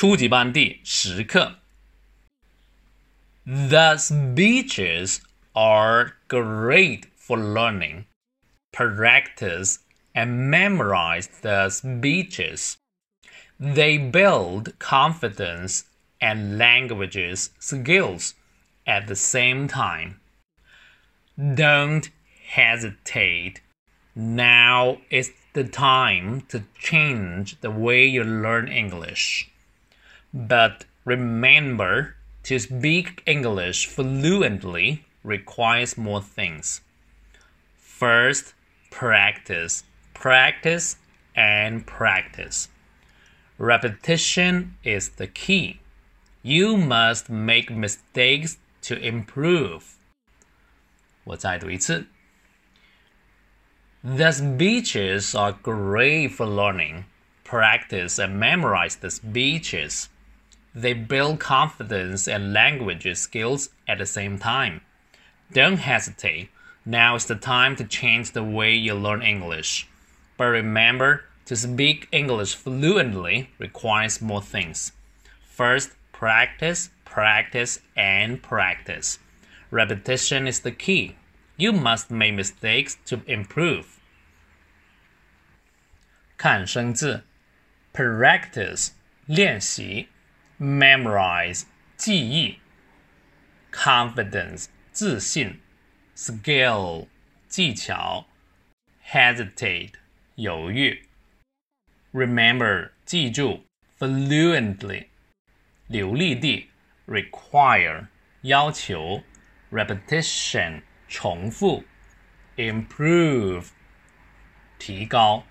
初级班第十课。The speeches are great for learning. Practice and memorize the speeches. They build confidence and languages skills at the same time. Don't hesitate. Now is the time to change the way you learn English. But remember, to speak English fluently requires more things. First, practice, practice, and practice. Repetition is the key. You must make mistakes to improve. 我再读一次。The speeches are great for learning. Practice and memorize the speeches. They build confidence and language skills at the same time. Don't hesitate. Now is the time to change the way you learn English. But remember, to speak English fluently requires more things. First, practice, practice, and practice. Repetition is the key. You must make mistakes to improve. 看生字，practice 练习。 memorize 记忆，confidence 自信，skill 技巧，hesitate 犹豫，remember 记住，fluently 流利地，require 要求，repetition 重复，improve 提高。